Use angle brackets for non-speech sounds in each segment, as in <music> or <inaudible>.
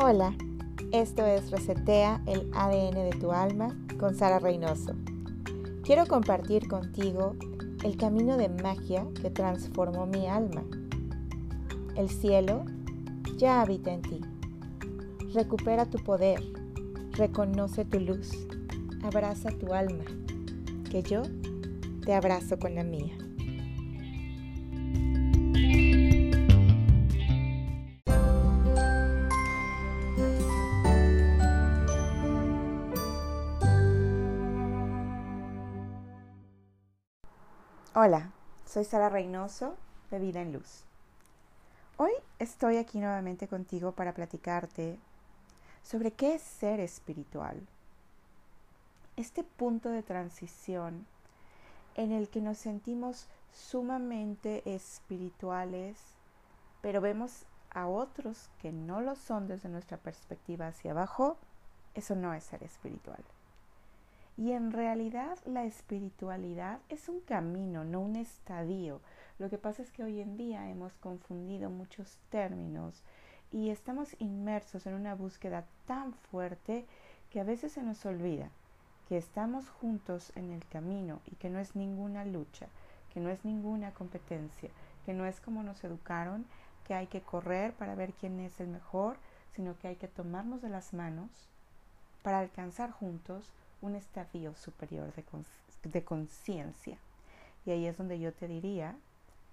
Hola, esto es Resetea el ADN de tu alma con Sara Reynoso. Quiero compartir contigo el camino de magia que transformó mi alma. El cielo ya habita en ti. Recupera tu poder, reconoce tu luz, abraza tu alma, que yo te abrazo con la mía. Soy Sara Reynoso de Vida en Luz. Hoy estoy aquí nuevamente contigo para platicarte sobre qué es ser espiritual. Este punto de transición en el que nos sentimos sumamente espirituales, pero vemos a otros que no lo son desde nuestra perspectiva hacia abajo, eso no es ser espiritual. Y en realidad la espiritualidad es un camino, no un estadio. Lo que pasa es que hoy en día hemos confundido muchos términos y estamos inmersos en una búsqueda tan fuerte que a veces se nos olvida que estamos juntos en el camino y que no es ninguna lucha, que no es ninguna competencia, que no es como nos educaron, que hay que correr para ver quién es el mejor, sino que hay que tomarnos de las manos para alcanzar juntos un estadio superior de, conciencia. Y ahí es donde yo te diría,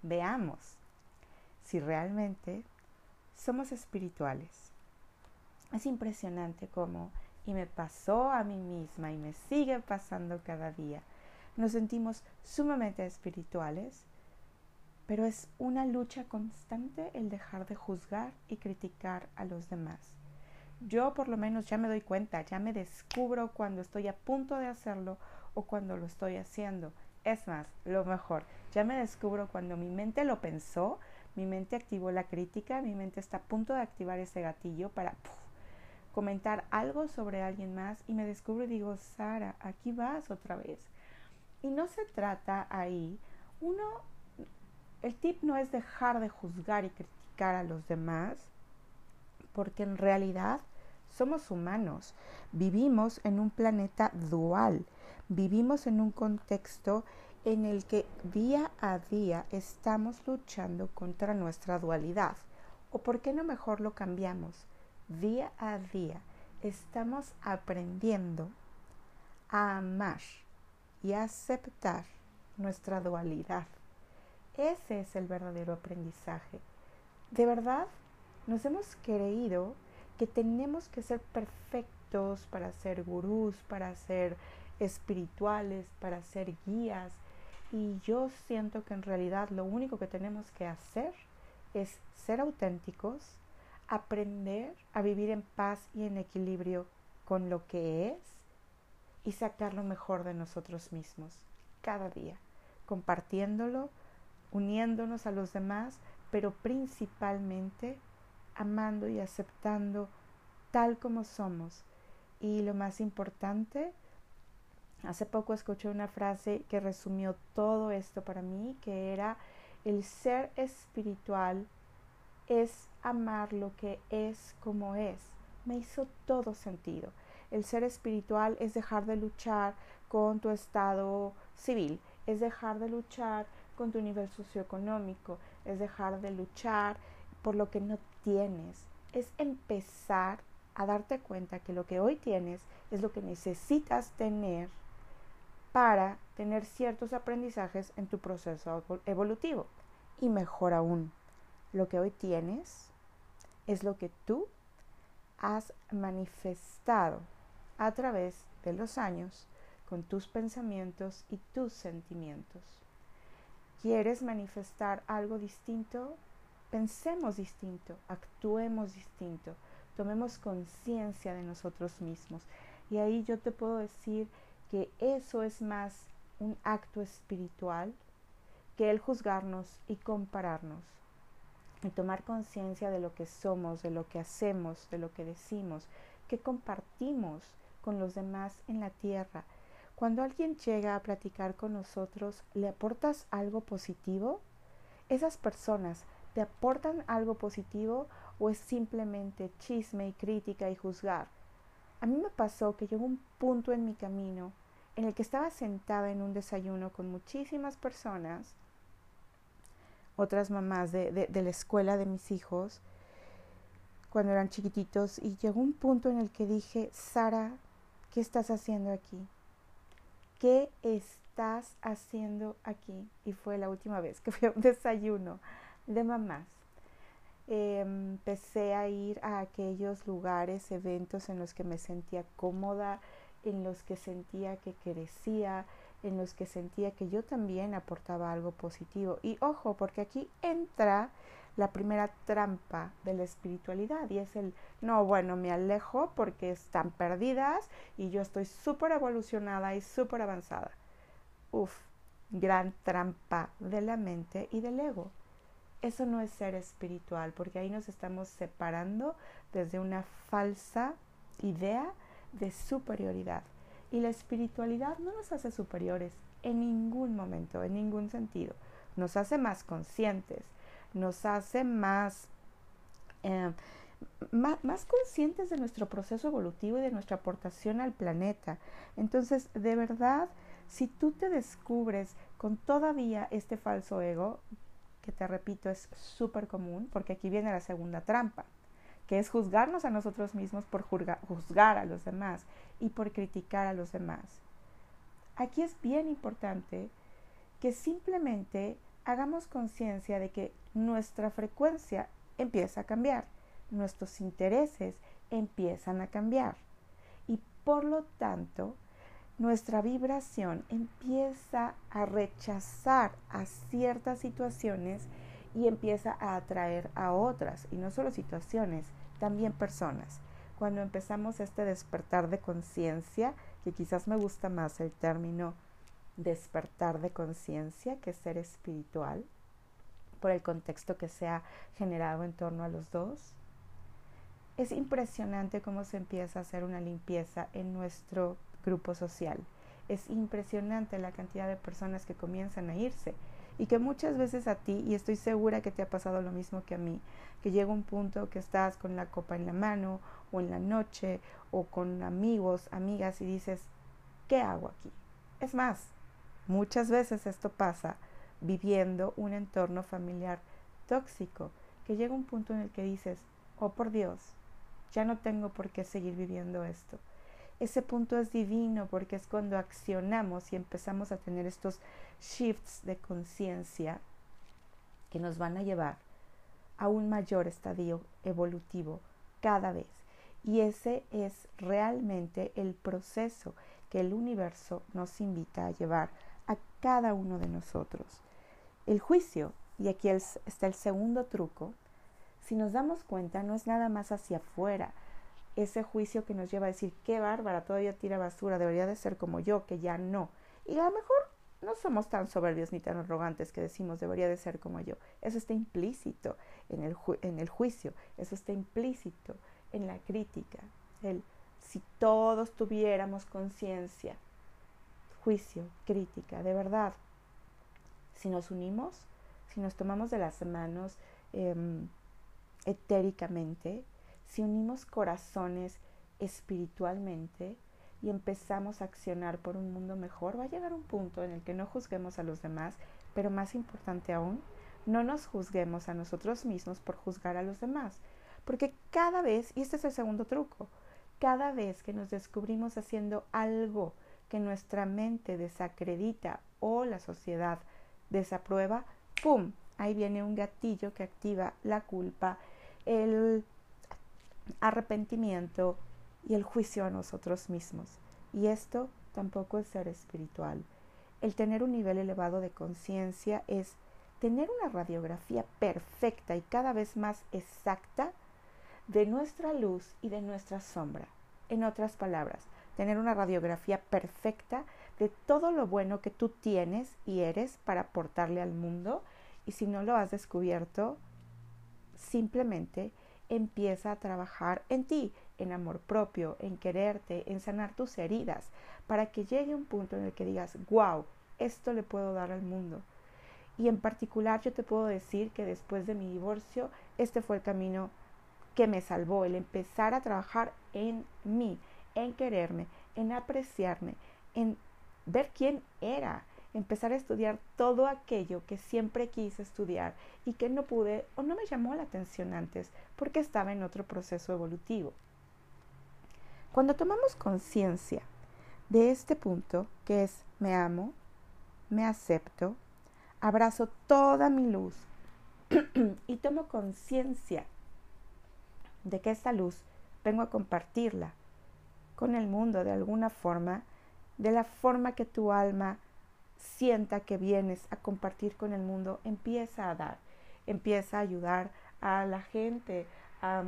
veamos si realmente somos espirituales. Es impresionante cómo, y me pasó a mí misma y me sigue pasando cada día, nos sentimos sumamente espirituales, pero es una lucha constante el dejar de juzgar y criticar a los demás. Yo por lo menos ya me doy cuenta, ya me descubro cuando estoy a punto de hacerlo o cuando lo estoy haciendo. Es más, lo mejor, ya me descubro cuando mi mente lo pensó, mi mente activó la crítica, mi mente está a punto de activar ese gatillo para comentar algo sobre alguien más y me descubro y digo, Sara, aquí vas otra vez. Y no se trata ahí, uno, el tip no es dejar de juzgar y criticar a los demás, porque en realidad somos humanos, vivimos en un planeta dual, vivimos en un contexto en el que día a día estamos luchando contra nuestra dualidad. ¿O por qué no mejor lo cambiamos? Día a día estamos aprendiendo a amar y a aceptar nuestra dualidad. Ese es el verdadero aprendizaje. De verdad, nos hemos creído que tenemos que ser perfectos para ser gurús, para ser espirituales, para ser guías. Y yo siento que en realidad lo único que tenemos que hacer es ser auténticos, aprender a vivir en paz y en equilibrio con lo que es y sacar lo mejor de nosotros mismos cada día, compartiéndolo, uniéndonos a los demás, pero principalmente amando y aceptando tal como somos. Y lo más importante, hace poco escuché una frase que resumió todo esto para mí, que era el ser espiritual es amar lo que es como es. Me hizo todo sentido. El ser espiritual es dejar de luchar con tu estado civil, es dejar de luchar con tu nivel socioeconómico, es dejar de luchar por lo que no es empezar a darte cuenta que lo que hoy tienes es lo que necesitas tener para tener ciertos aprendizajes en tu proceso evolutivo. Y mejor aún, lo que hoy tienes es lo que tú has manifestado a través de los años con tus pensamientos y tus sentimientos. ¿Quieres manifestar algo distinto? Pensemos distinto, actuemos distinto, tomemos conciencia de nosotros mismos. Y ahí yo te puedo decir que eso es más un acto espiritual que el juzgarnos y compararnos. Y tomar conciencia de lo que somos, de lo que hacemos, de lo que decimos, que compartimos con los demás en la tierra. Cuando alguien llega a platicar con nosotros, ¿le aportas algo positivo? Esas personas te aportan algo positivo o es simplemente chisme y crítica y juzgar. A mí me pasó que llegó un punto en mi camino en el que estaba sentada en un desayuno con muchísimas personas, otras mamás de, de, la escuela de mis hijos, cuando eran chiquititos, y llegó un punto en el que dije, Sara, ¿qué estás haciendo aquí? ¿Qué estás haciendo aquí? Y fue la última vez que fui a un <laughs> desayuno de mamás. Em, empecé a ir a aquellos lugares, eventos en los que me sentía cómoda, en los que sentía que crecía, en los que sentía que yo también aportaba algo positivo. Y ojo, porque aquí entra la primera trampa de la espiritualidad y es el, no, bueno, me alejo porque están perdidas y yo estoy súper evolucionada y súper avanzada. Uf, gran trampa de la mente y del ego. Eso no es ser espiritual, porque ahí nos estamos separando desde una falsa idea de superioridad. Y la espiritualidad no nos hace superiores en ningún momento, en ningún sentido. Nos hace más conscientes, nos hace más, más, más, conscientes de nuestro proceso evolutivo y de nuestra aportación al planeta. Entonces, de verdad, si tú te descubres con todavía este falso ego, que te repito es súper común, porque aquí viene la segunda trampa que es juzgarnos a nosotros mismos por juzgar a los demás y por criticar a los demás. Aquí es bien importante que simplemente hagamos conciencia de que nuestra frecuencia empieza a cambiar, nuestros intereses empiezan a cambiar y por lo tanto nuestra vibración empieza a rechazar a ciertas situaciones y empieza a atraer a otras, y no solo situaciones, también personas. Cuando empezamos este despertar de conciencia, que quizás me gusta más el término despertar de conciencia que ser espiritual, por el contexto que se ha generado en torno a los dos, es impresionante cómo se empieza a hacer una limpieza en nuestro grupo social. Es impresionante la cantidad de personas que comienzan a irse y que muchas veces a ti, y estoy segura que te ha pasado lo mismo que a mí, que llega un punto que estás con la copa en la mano o en la noche o con amigos, amigas y dices, ¿qué hago aquí? Es más, muchas veces esto pasa viviendo un entorno familiar tóxico, que llega un punto en el que dices, oh por Dios, ya no tengo por qué seguir viviendo esto. Ese punto es divino porque es cuando accionamos y empezamos a tener estos shifts de conciencia que nos van a llevar a un mayor estadio evolutivo cada vez. Y ese es realmente el proceso que el universo nos invita a llevar a cada uno de nosotros. El juicio, y aquí está el segundo truco, si nos damos cuenta, no es nada más hacia afuera, ese juicio que nos lleva a decir, qué bárbara, todavía tira basura, debería de ser como yo, que ya no. Y a lo mejor no somos tan soberbios ni tan arrogantes que decimos debería de ser como yo. Eso está implícito en el, en el juicio, eso está implícito en la crítica. El, si todos tuviéramos conciencia, juicio, crítica, de verdad, si nos unimos, si nos tomamos de las manos em, etéricamente, si unimos corazones espiritualmente, y empezamos a accionar por un mundo mejor, va a llegar un punto en el que no juzguemos a los demás, pero más importante aún, no nos juzguemos a nosotros mismos por juzgar a los demás. Porque cada vez, y este es el segundo truco, cada vez que nos descubrimos haciendo algo que nuestra mente desacredita o la sociedad desaprueba, ¡pum! Ahí viene un gatillo que activa la culpa, el arrepentimiento, y el juicio a nosotros mismos. Y esto tampoco es ser espiritual. El tener un nivel elevado de conciencia es tener una radiografía perfecta y cada vez más exacta de nuestra luz y de nuestra sombra. En otras palabras, tener una radiografía perfecta de todo lo bueno que tú tienes y eres para aportarle al mundo y si no lo has descubierto, simplemente empieza a trabajar en ti, en amor propio, en quererte, en sanar tus heridas, para que llegue un punto en el que digas, wow, esto le puedo dar al mundo. Y en particular yo te puedo decir que después de mi divorcio, este fue el camino que me salvó, el empezar a trabajar en mí, en quererme, en apreciarme, en ver quién era, empezar a estudiar todo aquello que siempre quise estudiar y que no pude o no me llamó la atención antes porque estaba en otro proceso evolutivo. Cuando tomamos conciencia de este punto, que es me amo, me acepto, abrazo toda mi luz <clears throat> y tomo conciencia de que esta luz vengo a compartirla con el mundo de alguna forma, de la forma que tu alma sienta que vienes a compartir con el mundo, empieza a dar, empieza a ayudar a la gente, a,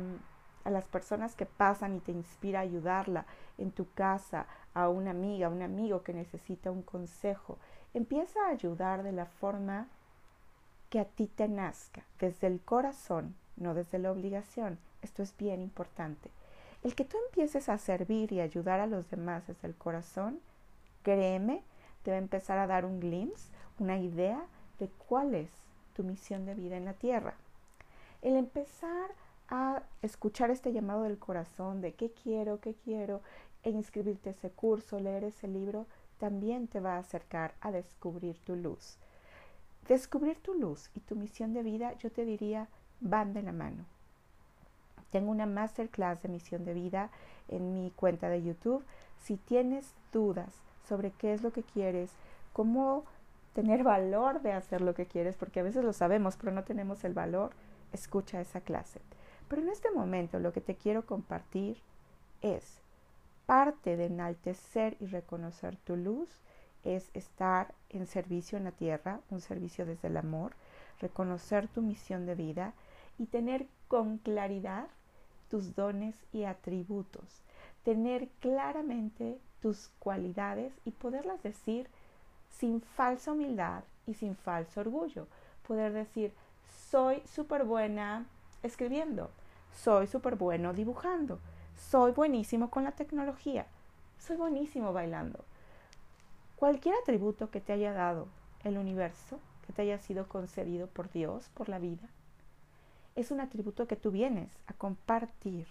las personas que pasan y te inspira a ayudarla en tu casa, a una amiga, un amigo que necesita un consejo. Empieza a ayudar de la forma que a ti te nazca, desde el corazón, no desde la obligación. Esto es bien importante. El que tú empieces a servir y ayudar a los demás desde el corazón, créeme, te va a empezar a dar un glimpse, una idea de cuál es tu misión de vida en la tierra. El empezar a escuchar este llamado del corazón de qué quiero, qué quiero, e inscribirte a ese curso, leer ese libro, también te va a acercar a descubrir tu luz. Descubrir tu luz y tu misión de vida, yo te diría, van de la mano. Tengo una masterclass de misión de vida en mi cuenta de YouTube. Si tienes dudas sobre qué es lo que quieres, cómo tener <laughs> valor de hacer lo que quieres, porque a veces lo sabemos, pero no tenemos el valor, escucha esa clase. Pero en este momento lo que te quiero compartir es parte de enaltecer y reconocer tu luz es estar en servicio en la tierra, un servicio desde el amor, reconocer tu misión de vida y tener con claridad tus dones y atributos, tener claramente tus cualidades y poderlas decir sin falsa humildad y sin falso orgullo. Poder decir, soy súper buena escribiendo, soy súper bueno dibujando, soy buenísimo con la tecnología, soy buenísimo bailando. Cualquier atributo que te haya dado el universo, que te haya sido concedido por Dios, por la vida, es un atributo que tú vienes a compartir.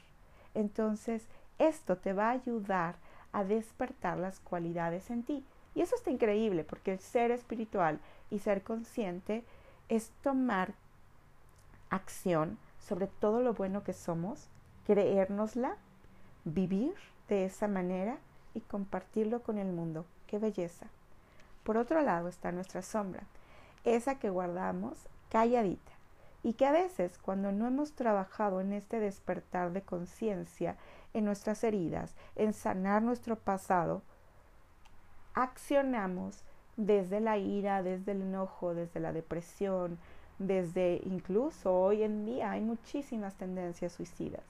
Entonces, esto te va a ayudar a despertar las cualidades en ti. Y eso está increíble porque el ser espiritual y ser consciente es tomar acción sobre todo lo bueno que somos, creérnosla, vivir de esa manera y compartirlo con el mundo. ¡Qué belleza! Por otro lado está nuestra sombra, esa que guardamos calladita y que a veces cuando no hemos trabajado en este despertar de conciencia, en nuestras heridas, en sanar nuestro pasado, accionamos desde la ira, desde el enojo, desde la depresión, desde incluso hoy en día hay muchísimas tendencias suicidas.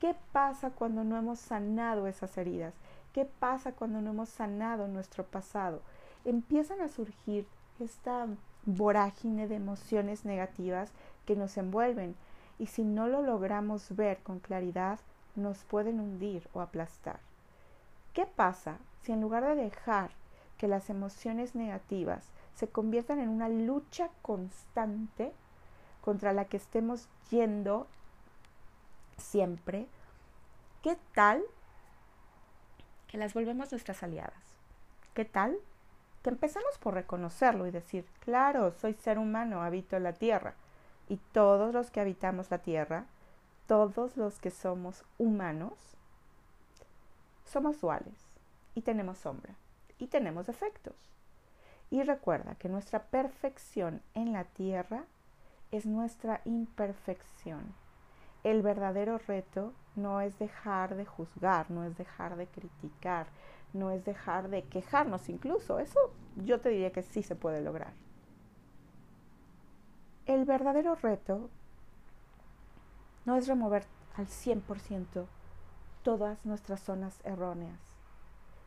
¿Qué pasa cuando no hemos sanado esas heridas? ¿Qué pasa cuando no hemos sanado nuestro pasado? Empiezan a surgir esta vorágine de emociones negativas que nos envuelven y si no lo logramos ver con claridad nos pueden hundir o aplastar. ¿Qué pasa si en lugar de dejar que las emociones negativas se conviertan en una lucha constante contra la que estemos yendo siempre, ¿qué tal que las volvemos nuestras aliadas? ¿Qué tal que empezamos por reconocerlo y decir, claro, soy ser humano, habito la tierra, y todos los que habitamos la tierra, todos los que somos humanos, somos duales y tenemos sombra y tenemos defectos. Y recuerda que nuestra perfección en la tierra es nuestra imperfección. El verdadero reto no es dejar de juzgar, no es dejar de criticar, no es dejar de quejarnos incluso. Eso yo te diría que sí se puede lograr. El verdadero reto no es remover al 100% todas nuestras zonas erróneas.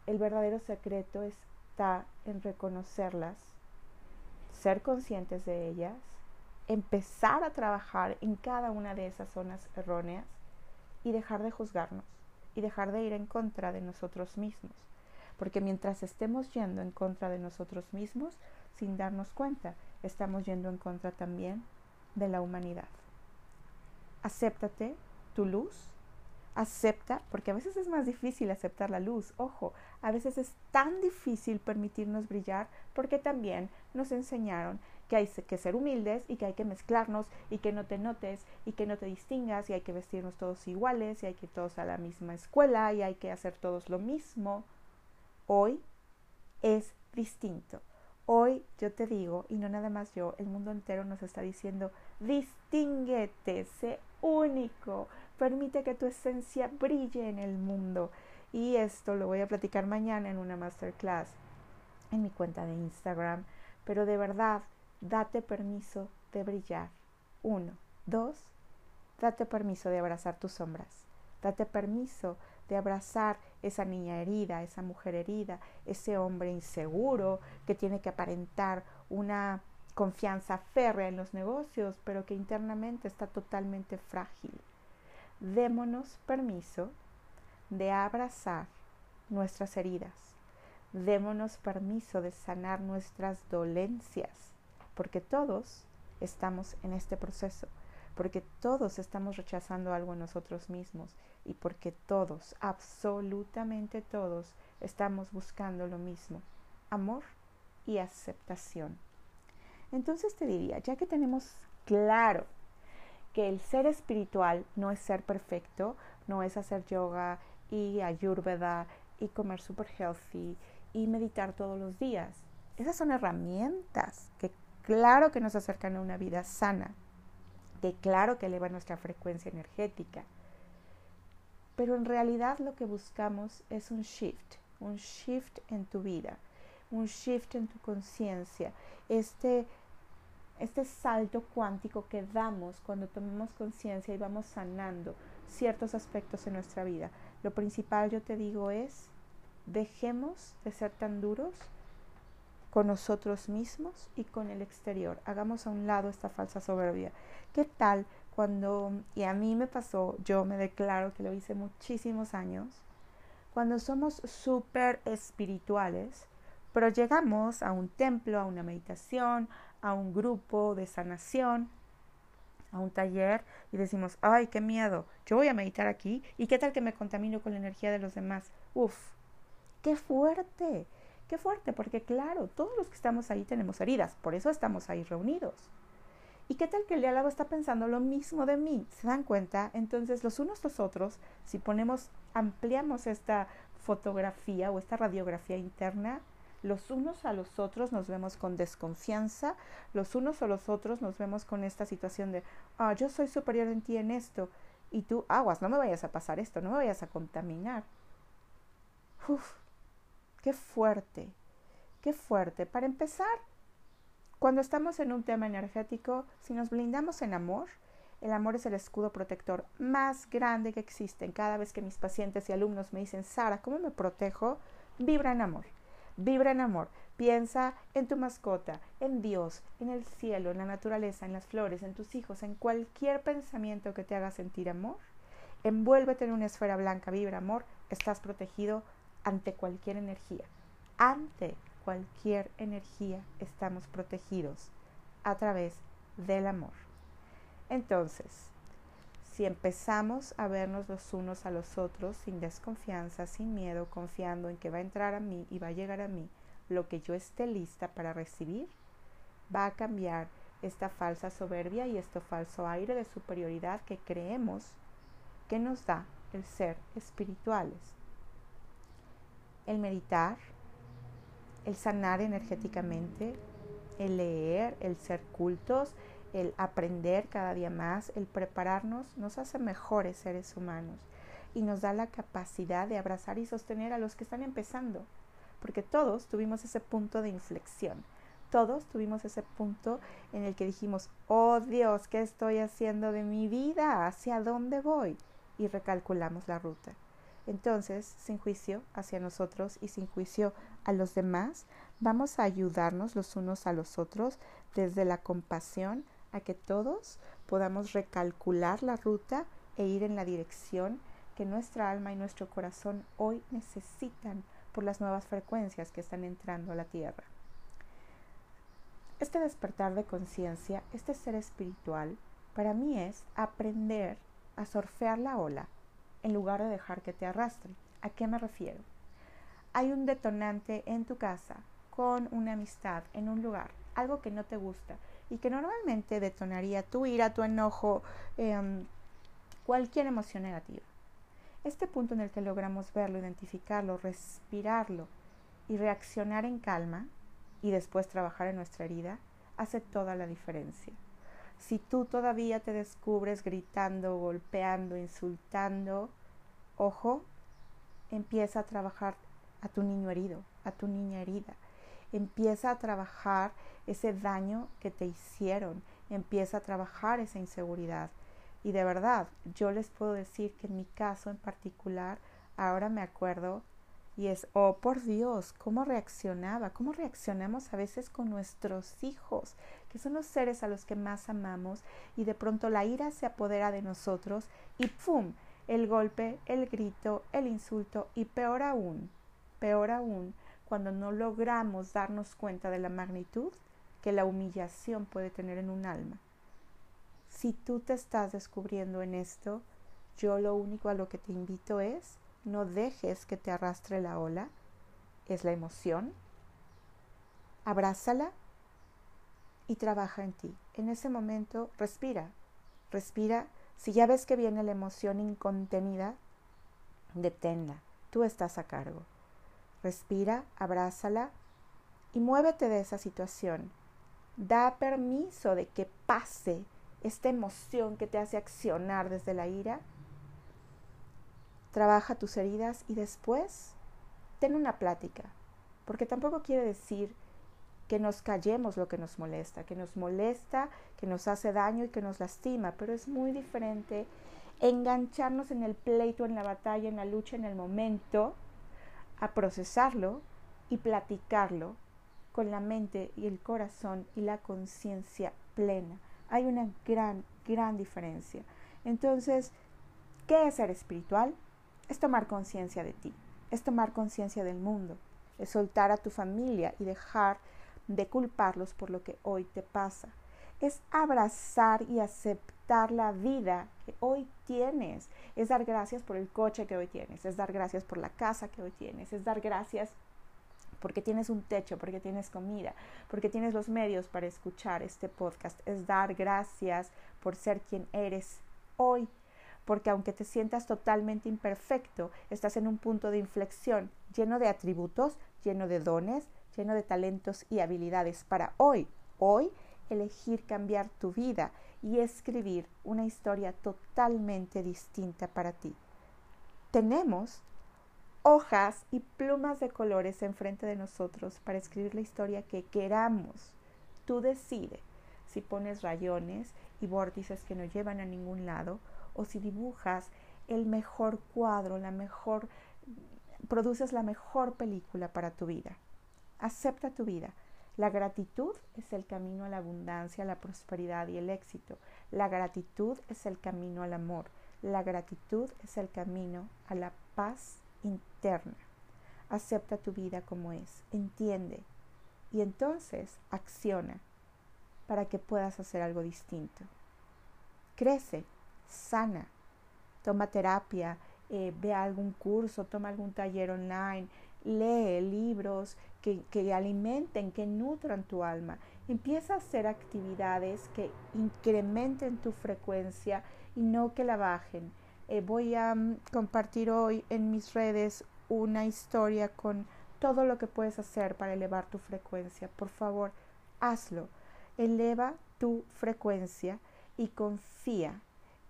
El verdadero secreto es en reconocerlas, ser conscientes de ellas, empezar a trabajar en cada una de esas zonas erróneas y dejar de juzgarnos y dejar de ir en contra de nosotros mismos. Porque mientras estemos yendo en contra de nosotros mismos, sin darnos cuenta, estamos yendo en contra también de la humanidad. Acéptate, tu luz, acepta, porque a veces es más difícil aceptar la luz, ojo, a veces es tan difícil permitirnos brillar porque también nos enseñaron que hay que ser humildes y que hay que mezclarnos y que no te notes y que no te distingas y hay que vestirnos todos iguales y hay que ir todos a la misma escuela y hay que hacer todos lo mismo. Hoy es distinto. Hoy yo te digo, y no nada más yo, el mundo entero nos está diciendo, distínguete, sé único, permite que tu esencia brille en el mundo. Y esto lo voy a platicar mañana en una masterclass en mi cuenta de Instagram. Pero de verdad, date permiso de brillar. Uno. Dos, date permiso de abrazar tus sombras. Date permiso de abrazar esa niña herida, esa mujer herida, ese hombre inseguro que tiene que aparentar una confianza férrea en los negocios, pero que internamente está totalmente frágil. Démonos permiso de abrazar nuestras heridas. Démonos permiso de sanar nuestras dolencias, porque todos estamos en este proceso, porque todos estamos rechazando algo en nosotros mismos y porque todos, absolutamente todos, estamos buscando lo mismo, amor y aceptación. Entonces te diría, ya que tenemos claro que el ser espiritual no es ser perfecto, no es hacer yoga y ayurveda y comer super healthy y meditar todos los días. Esas son herramientas que claro que nos acercan a una vida sana, que claro que elevan nuestra frecuencia energética. Pero en realidad lo que buscamos es un shift, un shift en tu vida, un shift en tu conciencia, este este salto cuántico que damos cuando tomamos conciencia y vamos sanando ciertos aspectos en nuestra vida. Lo principal, yo te digo, es dejemos de ser tan duros con nosotros mismos y con el exterior. Hagamos a un lado esta falsa soberbia. ¿Qué tal cuando, y a mí me pasó, yo me declaro que lo hice muchísimos años, cuando somos súper espirituales, pero llegamos a un templo, a una meditación, a un grupo de sanación, a un taller y decimos, ay, qué miedo, yo voy a meditar aquí y qué tal que me contamino con la energía de los demás. Uf, qué fuerte, qué fuerte, porque claro, todos los que estamos ahí tenemos heridas, por eso estamos ahí reunidos. ¿Y qué tal que el de está pensando lo mismo de mí? ¿Se dan cuenta? Entonces, los unos los otros, si ponemos, ampliamos esta fotografía o esta radiografía interna, los unos a los otros nos vemos con desconfianza, los unos a los otros nos vemos con esta situación de, ah, yo soy superior en ti en esto, y tú, aguas, no me vayas a pasar esto, no me vayas a contaminar. Uf, qué fuerte, qué fuerte. Para empezar, cuando estamos en un tema energético, si nos blindamos en amor, el amor es el escudo protector más grande que existe. Cada vez que mis pacientes y alumnos me dicen, Sara, ¿cómo me protejo? Vibra en amor. Vibra en amor. Piensa en tu mascota, en Dios, en el cielo, en la naturaleza, en las flores, en tus hijos, en cualquier pensamiento que te haga sentir amor. Envuélvete en una esfera blanca, vibra amor, estás protegido ante cualquier energía. Ante cualquier energía estamos protegidos a través del amor. Entonces, si empezamos a vernos los unos a los otros sin desconfianza, sin miedo, confiando en que va a entrar a mí y va a llegar a mí lo que yo esté lista para recibir, va a cambiar esta falsa soberbia y este falso aire de superioridad que creemos que nos da el ser espirituales. El meditar, el sanar energéticamente, el leer, el ser cultos, el aprender cada día más, el prepararnos, nos hace mejores seres humanos y nos da la capacidad de abrazar y sostener a los que están empezando, porque todos tuvimos ese punto de inflexión, todos tuvimos ese punto en el que dijimos, oh Dios, ¿qué estoy haciendo de mi vida? ¿Hacia dónde voy? Y recalculamos la ruta. Entonces, sin juicio hacia nosotros y sin juicio a los demás, vamos a ayudarnos los unos a los otros desde la compasión a que todos podamos recalcular la ruta e ir en la dirección que nuestra alma y nuestro corazón hoy necesitan por las nuevas frecuencias que están entrando a la Tierra. Este despertar de conciencia, este ser espiritual, para mí es aprender a surfear la ola en lugar de dejar que te arrastre. ¿A qué me refiero? Hay un detonante en tu casa, con una amistad, en un lugar, algo que no te gusta y que normalmente detonaría tu ira, tu enojo, em, cualquier emoción negativa. Este punto en el que logramos verlo, identificarlo, respirarlo y reaccionar en calma y después trabajar en nuestra herida, hace toda la diferencia. Si tú todavía te descubres gritando, golpeando, insultando, ojo, empieza a trabajar a tu niño herido, a tu niña herida. Empieza a trabajar ese daño que te hicieron, empieza a trabajar esa inseguridad. Y de verdad, yo les puedo decir que en mi caso en particular, ahora me acuerdo y es, oh por Dios, cómo reaccionaba, cómo reaccionamos a veces con nuestros hijos, que son los seres a los que más amamos, y de pronto la ira se apodera de nosotros y ¡pum! El golpe, el grito, el insulto y peor aún, peor aún, cuando no logramos darnos cuenta de la magnitud que la humillación puede tener en un alma. Si tú te estás descubriendo en esto, yo lo único a lo que te invito es no dejes que te arrastre la ola, es la emoción. Abrázala y trabaja en ti. En ese momento, respira, respira. Si ya ves que viene la emoción incontenida, deténla. Tú estás a cargo. Respira, abrázala y muévete de esa situación. Da permiso de que pase esta emoción que te hace accionar desde la ira trabaja tus heridas y después ten una plática, porque tampoco quiere decir que nos callemos lo que nos molesta, que nos molesta, que nos hace daño y que nos lastima, pero es muy diferente engancharnos en el pleito, en la batalla, en la lucha, en el momento, a procesarlo y platicarlo con la mente y el corazón y la conciencia plena. Hay una gran, gran diferencia. Entonces, ¿qué es ser espiritual? Es tomar conciencia de ti, es tomar conciencia del mundo, es soltar a tu familia y dejar de culparlos por lo que hoy te pasa. Es abrazar y aceptar la vida que hoy tienes. Es dar gracias por el coche que hoy tienes. Es dar gracias por la casa que hoy tienes. Es dar gracias porque tienes un techo, porque tienes comida, porque tienes los medios para escuchar este podcast. Es dar gracias por ser quien eres hoy porque aunque te sientas totalmente imperfecto, estás en un punto de inflexión lleno de atributos, lleno de dones, lleno de talentos y habilidades para hoy, hoy elegir cambiar tu vida y escribir una historia totalmente distinta para ti. Tenemos hojas y plumas de colores enfrente de nosotros para escribir la historia que queramos. Tú decides si pones rayones y vórtices que no llevan a ningún lado o si dibujas el mejor cuadro, la mejor, produces la mejor película para tu vida. Acepta tu vida. La gratitud es el camino a la abundancia, la prosperidad y el éxito. La gratitud es el camino al amor. La gratitud es el camino a la paz interna. Acepta tu vida como es, entiende y entonces acciona para que puedas hacer algo distinto. Crece sana. Toma terapia, eh, ve algún curso, toma algún taller online, lee libros que, que, alimenten, que nutran tu alma. Empieza a hacer actividades que incrementen tu frecuencia y no que la bajen. Eh, voy a mm, compartir hoy en mis redes una historia con todo lo que puedes hacer para elevar tu frecuencia. Por favor, hazlo. Eleva tu frecuencia y confía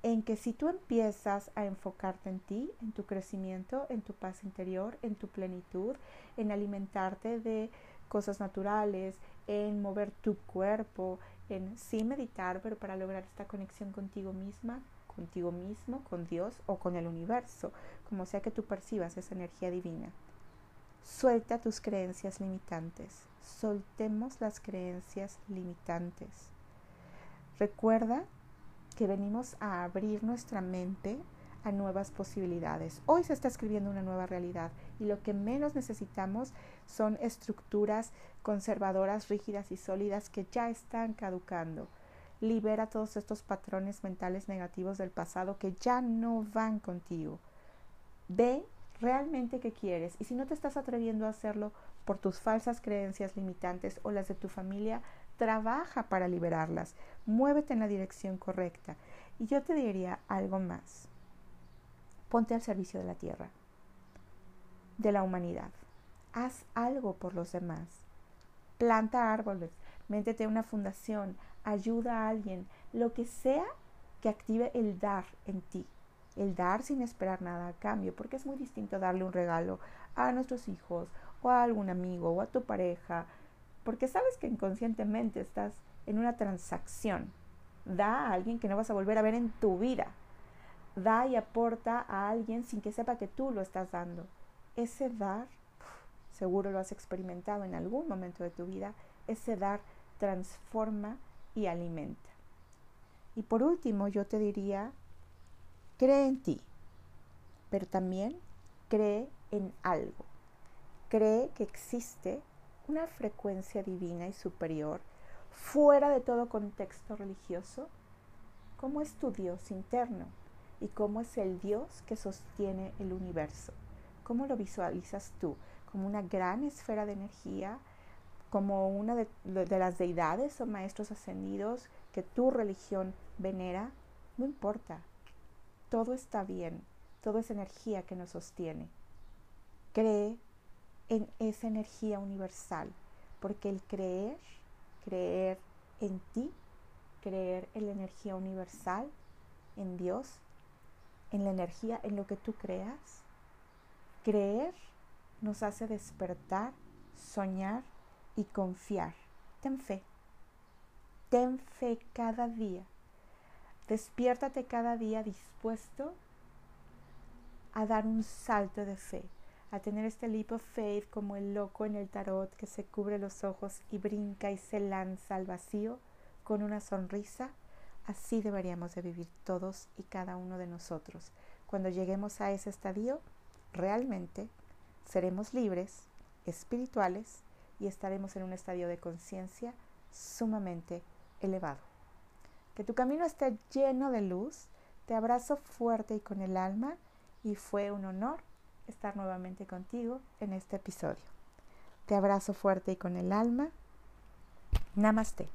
en que si tú empiezas a enfocarte en ti, en tu crecimiento, en tu paz interior, en tu plenitud, en alimentarte de cosas naturales, en mover tu cuerpo, en sí meditar, pero para lograr esta conexión contigo misma, contigo mismo, con Dios o con el universo, como sea que tú percibas esa energía divina. Suelta tus creencias limitantes. Soltemos las creencias limitantes. Recuerda que venimos a abrir nuestra mente a nuevas posibilidades. Hoy se está escribiendo una nueva realidad y lo que menos necesitamos son estructuras conservadoras, rígidas y sólidas que ya están caducando. libera todos estos patrones mentales negativos del pasado que ya no van contigo. Ve realmente qué quieres y si no te estás atreviendo a hacerlo por tus falsas creencias limitantes o las de tu familia, trabaja para liberarlas, muévete en la dirección correcta. Y yo te diría algo más. Ponte al servicio de la tierra, de la humanidad. Haz algo por los demás. Planta árboles, métete una fundación, ayuda a alguien, lo que sea que active el dar en ti. El dar sin esperar nada a cambio, porque es muy distinto darle un regalo a nuestros hijos o a algún amigo o a tu pareja porque sabes que inconscientemente estás en una transacción. Da a alguien que no vas a volver a ver en tu vida. Da y aporta a alguien sin que sepa que tú lo estás dando. Ese dar, seguro lo has experimentado en algún momento de tu vida, ese dar transforma y alimenta. Y por último, yo te diría, cree en ti, pero también cree en algo. Cree que existe una frecuencia divina y superior, fuera de todo contexto religioso, cómo es tu Dios interno y cómo es el Dios que sostiene el universo. ¿Cómo lo visualizas tú? ¿Como una gran esfera de energía? ¿Como una de, de las deidades o maestros ascendidos que tu religión venera? No importa. Todo está bien. Todo es energía que nos sostiene. Cree en esa energía universal, porque el creer, creer en ti, creer en la energía universal, en Dios, en la energía, en lo que tú creas, creer nos hace despertar, soñar y confiar. Ten fe. Ten fe cada día. Despiértate cada día dispuesto a dar un salto de fe a tener este leap of faith como el loco en el tarot que se cubre los ojos y brinca y se lanza al vacío con una sonrisa, así deberíamos de vivir todos y cada uno de nosotros. Cuando lleguemos a ese estadio, realmente seremos libres, espirituales y estaremos en un estadio de conciencia sumamente elevado. Que tu camino esté lleno de luz, te abrazo fuerte y con el alma y fue un honor estar nuevamente contigo en este episodio. Te abrazo fuerte y con el alma. Namaste.